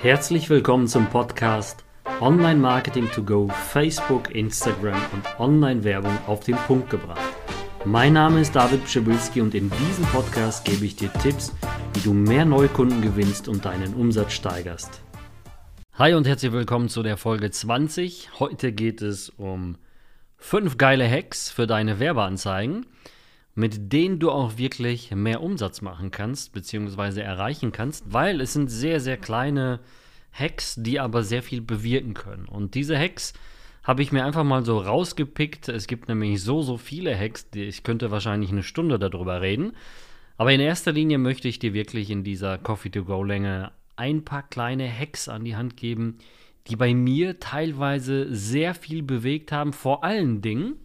Herzlich willkommen zum Podcast Online Marketing to Go, Facebook, Instagram und Online-Werbung auf den Punkt gebracht. Mein Name ist David Pschibilski und in diesem Podcast gebe ich dir Tipps, wie du mehr Neukunden gewinnst und deinen Umsatz steigerst. Hi und herzlich willkommen zu der Folge 20. Heute geht es um fünf geile Hacks für deine Werbeanzeigen mit denen du auch wirklich mehr Umsatz machen kannst, beziehungsweise erreichen kannst, weil es sind sehr, sehr kleine Hacks, die aber sehr viel bewirken können. Und diese Hacks habe ich mir einfach mal so rausgepickt. Es gibt nämlich so, so viele Hacks, die, ich könnte wahrscheinlich eine Stunde darüber reden. Aber in erster Linie möchte ich dir wirklich in dieser Coffee-to-Go-Länge ein paar kleine Hacks an die Hand geben, die bei mir teilweise sehr viel bewegt haben. Vor allen Dingen,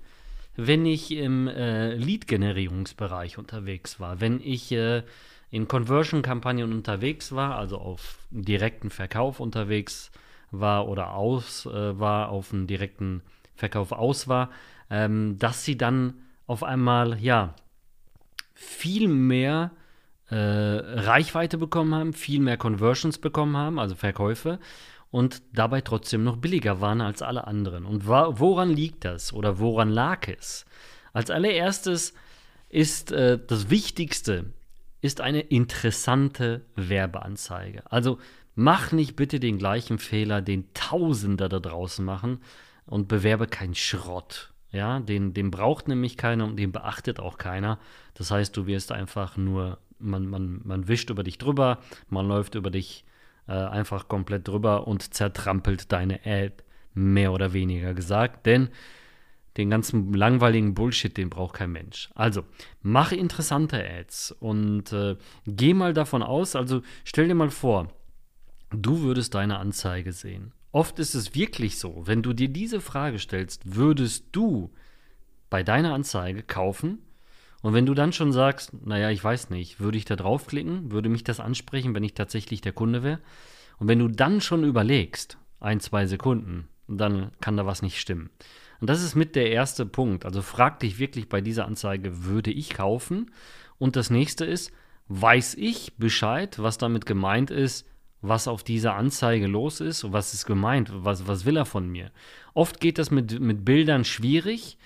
wenn ich im äh, Lead-Generierungsbereich unterwegs war, wenn ich äh, in Conversion-Kampagnen unterwegs war, also auf direkten Verkauf unterwegs war oder aus äh, war, auf einen direkten Verkauf aus war, ähm, dass sie dann auf einmal ja viel mehr äh, Reichweite bekommen haben, viel mehr Conversions bekommen haben, also Verkäufe und dabei trotzdem noch billiger waren als alle anderen. Und woran liegt das oder woran lag es? Als allererstes ist äh, das Wichtigste ist eine interessante Werbeanzeige. Also mach nicht bitte den gleichen Fehler, den Tausender da draußen machen und bewerbe keinen Schrott. Ja, den, den braucht nämlich keiner und den beachtet auch keiner. Das heißt, du wirst einfach nur, man, man, man wischt über dich drüber, man läuft über dich äh, einfach komplett drüber und zertrampelt deine Ad, mehr oder weniger gesagt. Denn den ganzen langweiligen Bullshit, den braucht kein Mensch. Also, mach interessante Ads und äh, geh mal davon aus, also stell dir mal vor, du würdest deine Anzeige sehen. Oft ist es wirklich so, wenn du dir diese Frage stellst, würdest du bei deiner Anzeige kaufen? Und wenn du dann schon sagst, naja, ich weiß nicht, würde ich da draufklicken? Würde mich das ansprechen, wenn ich tatsächlich der Kunde wäre? Und wenn du dann schon überlegst, ein, zwei Sekunden, dann kann da was nicht stimmen. Und das ist mit der erste Punkt. Also frag dich wirklich bei dieser Anzeige, würde ich kaufen? Und das nächste ist, weiß ich Bescheid, was damit gemeint ist, was auf dieser Anzeige los ist, was ist gemeint, was, was will er von mir. Oft geht das mit, mit Bildern schwierig,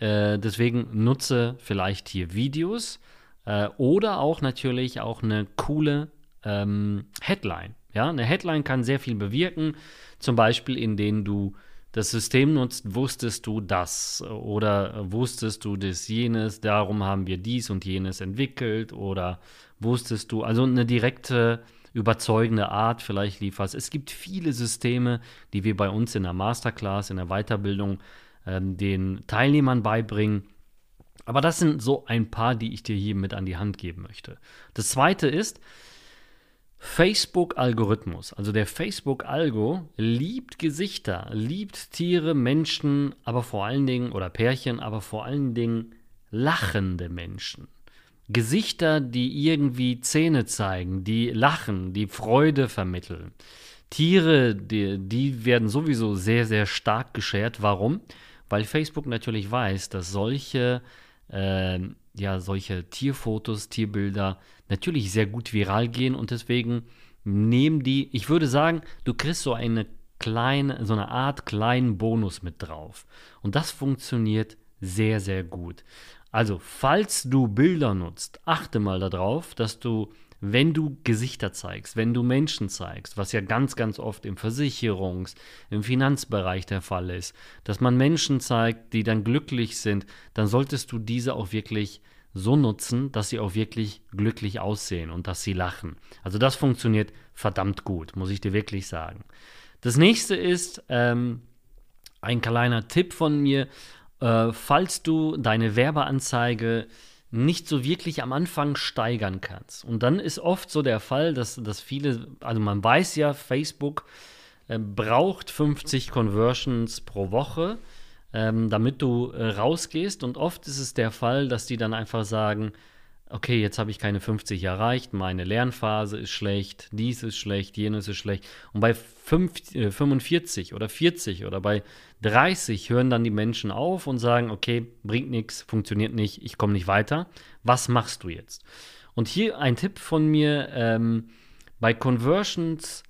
äh, deswegen nutze vielleicht hier Videos äh, oder auch natürlich auch eine coole ähm, Headline. Ja, eine Headline kann sehr viel bewirken, zum Beispiel indem du das System nutzt, wusstest du das oder wusstest du das jenes, darum haben wir dies und jenes entwickelt oder wusstest du, also eine direkte überzeugende Art vielleicht lieferst. Es gibt viele Systeme, die wir bei uns in der Masterclass, in der Weiterbildung ähm, den Teilnehmern beibringen. Aber das sind so ein paar, die ich dir hier mit an die Hand geben möchte. Das zweite ist, Facebook-Algorithmus, also der Facebook-Algo, liebt Gesichter, liebt Tiere, Menschen, aber vor allen Dingen, oder Pärchen, aber vor allen Dingen lachende Menschen. Gesichter, die irgendwie Zähne zeigen, die lachen, die Freude vermitteln. Tiere, die, die werden sowieso sehr, sehr stark geschert. Warum? Weil Facebook natürlich weiß, dass solche, äh, ja, solche Tierfotos, Tierbilder natürlich sehr gut viral gehen und deswegen nehmen die, ich würde sagen, du kriegst so eine kleine, so eine Art kleinen Bonus mit drauf. Und das funktioniert sehr, sehr gut. Also, falls du Bilder nutzt, achte mal darauf, dass du wenn du Gesichter zeigst, wenn du Menschen zeigst, was ja ganz, ganz oft im Versicherungs-, im Finanzbereich der Fall ist, dass man Menschen zeigt, die dann glücklich sind, dann solltest du diese auch wirklich so nutzen, dass sie auch wirklich glücklich aussehen und dass sie lachen. Also das funktioniert verdammt gut, muss ich dir wirklich sagen. Das nächste ist ähm, ein kleiner Tipp von mir, äh, falls du deine Werbeanzeige nicht so wirklich am Anfang steigern kannst. Und dann ist oft so der Fall, dass, dass viele, also man weiß ja, Facebook äh, braucht 50 Conversions pro Woche, ähm, damit du äh, rausgehst. Und oft ist es der Fall, dass die dann einfach sagen, okay, jetzt habe ich keine 50 erreicht, meine Lernphase ist schlecht, dies ist schlecht, jenes ist schlecht. Und bei 5, äh, 45 oder 40 oder bei 30 hören dann die Menschen auf und sagen, okay, bringt nichts, funktioniert nicht, ich komme nicht weiter. Was machst du jetzt? Und hier ein Tipp von mir, ähm, bei Conversions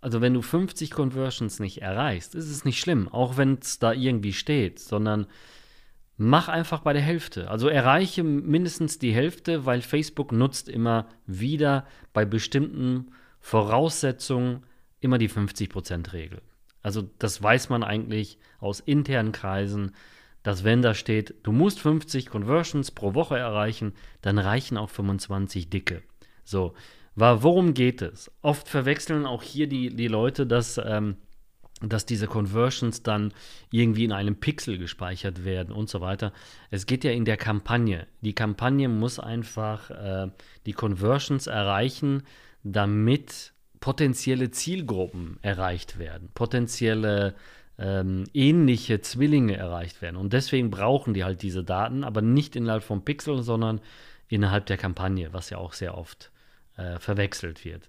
also wenn du 50 Conversions nicht erreichst, ist es nicht schlimm, auch wenn es da irgendwie steht, sondern mach einfach bei der Hälfte. Also erreiche mindestens die Hälfte, weil Facebook nutzt immer wieder bei bestimmten Voraussetzungen immer die 50%-Regel. Also das weiß man eigentlich aus internen Kreisen, dass wenn da steht, du musst 50 Conversions pro Woche erreichen, dann reichen auch 25 dicke. So, worum geht es? Oft verwechseln auch hier die, die Leute, dass, ähm, dass diese Conversions dann irgendwie in einem Pixel gespeichert werden und so weiter. Es geht ja in der Kampagne. Die Kampagne muss einfach äh, die Conversions erreichen, damit potenzielle Zielgruppen erreicht werden, potenzielle ähm, ähnliche Zwillinge erreicht werden. Und deswegen brauchen die halt diese Daten, aber nicht innerhalb vom Pixel, sondern innerhalb der Kampagne, was ja auch sehr oft äh, verwechselt wird.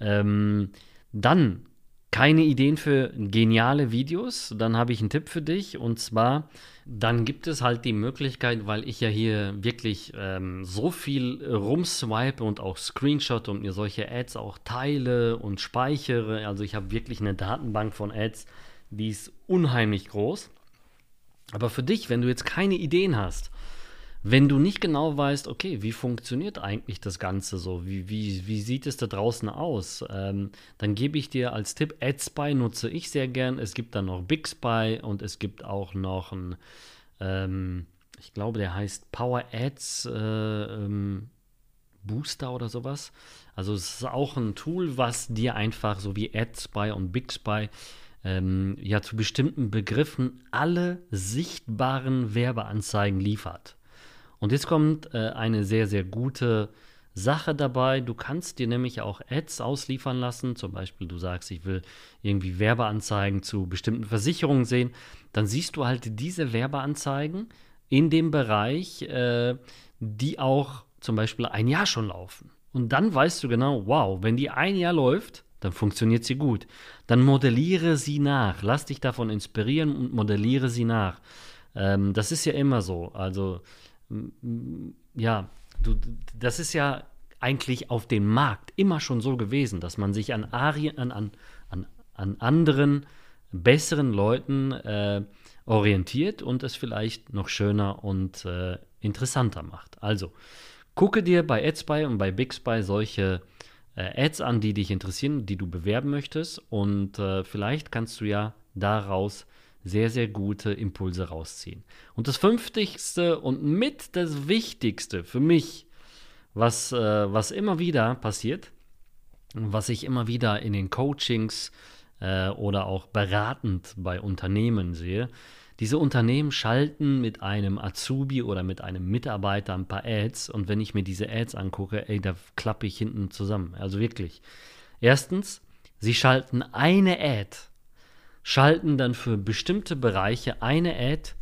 Ähm, dann keine Ideen für geniale Videos, dann habe ich einen Tipp für dich und zwar, dann gibt es halt die Möglichkeit, weil ich ja hier wirklich ähm, so viel rumswipe und auch Screenshot und mir solche Ads auch teile und speichere. Also ich habe wirklich eine Datenbank von Ads, die ist unheimlich groß. Aber für dich, wenn du jetzt keine Ideen hast, wenn du nicht genau weißt, okay, wie funktioniert eigentlich das Ganze so, wie, wie, wie sieht es da draußen aus, ähm, dann gebe ich dir als Tipp, AdSpy nutze ich sehr gern. Es gibt dann noch BigSpy und es gibt auch noch ein, ähm, ich glaube, der heißt Power Ads äh, ähm, Booster oder sowas. Also es ist auch ein Tool, was dir einfach so wie AdSpy und BigSpy ähm, ja zu bestimmten Begriffen alle sichtbaren Werbeanzeigen liefert. Und jetzt kommt äh, eine sehr, sehr gute Sache dabei. Du kannst dir nämlich auch Ads ausliefern lassen. Zum Beispiel, du sagst, ich will irgendwie Werbeanzeigen zu bestimmten Versicherungen sehen. Dann siehst du halt diese Werbeanzeigen in dem Bereich, äh, die auch zum Beispiel ein Jahr schon laufen. Und dann weißt du genau, wow, wenn die ein Jahr läuft, dann funktioniert sie gut. Dann modelliere sie nach. Lass dich davon inspirieren und modelliere sie nach. Ähm, das ist ja immer so. Also ja, du, das ist ja eigentlich auf dem Markt immer schon so gewesen, dass man sich an, Arien, an, an, an, an anderen, besseren Leuten äh, orientiert und es vielleicht noch schöner und äh, interessanter macht. Also, gucke dir bei AdSpy und bei BigSpy solche äh, Ads an, die dich interessieren, die du bewerben möchtest und äh, vielleicht kannst du ja daraus sehr, sehr gute Impulse rausziehen. Und das fünftigste und mit das Wichtigste für mich, was, äh, was immer wieder passiert, was ich immer wieder in den Coachings äh, oder auch beratend bei Unternehmen sehe, diese Unternehmen schalten mit einem Azubi oder mit einem Mitarbeiter ein paar Ads und wenn ich mir diese Ads angucke, ey, da klappe ich hinten zusammen. Also wirklich. Erstens, sie schalten eine Ad schalten dann für bestimmte Bereiche eine Ad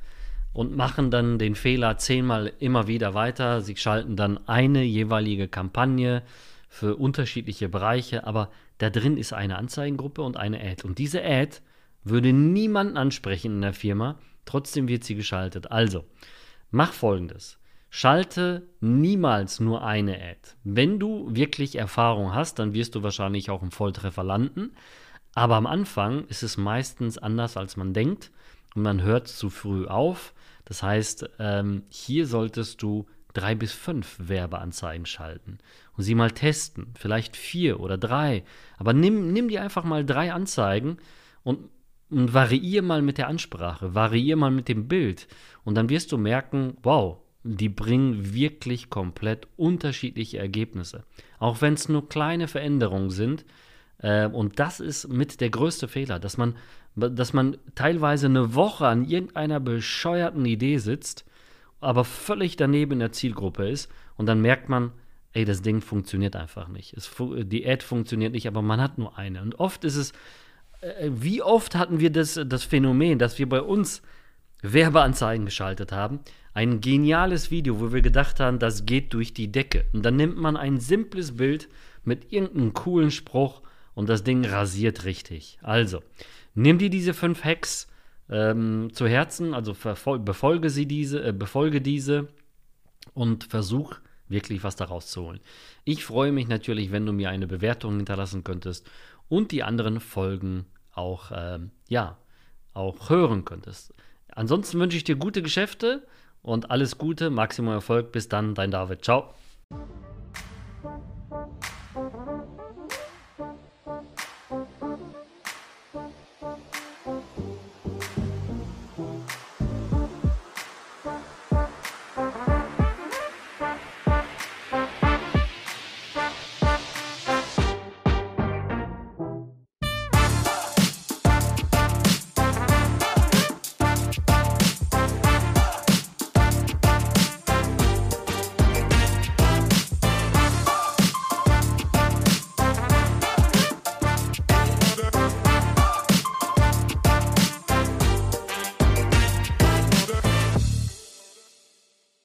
und machen dann den Fehler zehnmal immer wieder weiter. Sie schalten dann eine jeweilige Kampagne für unterschiedliche Bereiche, aber da drin ist eine Anzeigengruppe und eine Ad. Und diese Ad würde niemanden ansprechen in der Firma, trotzdem wird sie geschaltet. Also, mach folgendes. Schalte niemals nur eine Ad. Wenn du wirklich Erfahrung hast, dann wirst du wahrscheinlich auch im Volltreffer landen. Aber am Anfang ist es meistens anders, als man denkt und man hört zu früh auf. Das heißt, ähm, hier solltest du drei bis fünf Werbeanzeigen schalten und sie mal testen. Vielleicht vier oder drei. Aber nimm, nimm dir einfach mal drei Anzeigen und, und variier mal mit der Ansprache, variier mal mit dem Bild. Und dann wirst du merken, wow, die bringen wirklich komplett unterschiedliche Ergebnisse. Auch wenn es nur kleine Veränderungen sind, und das ist mit der größte Fehler, dass man, dass man teilweise eine Woche an irgendeiner bescheuerten Idee sitzt, aber völlig daneben in der Zielgruppe ist und dann merkt man, ey, das Ding funktioniert einfach nicht. Es, die Ad funktioniert nicht, aber man hat nur eine. Und oft ist es, äh, wie oft hatten wir das, das Phänomen, dass wir bei uns Werbeanzeigen geschaltet haben, ein geniales Video, wo wir gedacht haben, das geht durch die Decke. Und dann nimmt man ein simples Bild mit irgendeinem coolen Spruch und das Ding rasiert richtig. Also, nimm dir diese fünf Hacks ähm, zu Herzen, also befolge sie diese, äh, befolge diese und versuch wirklich was daraus zu holen. Ich freue mich natürlich, wenn du mir eine Bewertung hinterlassen könntest und die anderen Folgen auch, ähm, ja, auch hören könntest. Ansonsten wünsche ich dir gute Geschäfte und alles Gute, Maximum Erfolg. Bis dann, dein David. Ciao.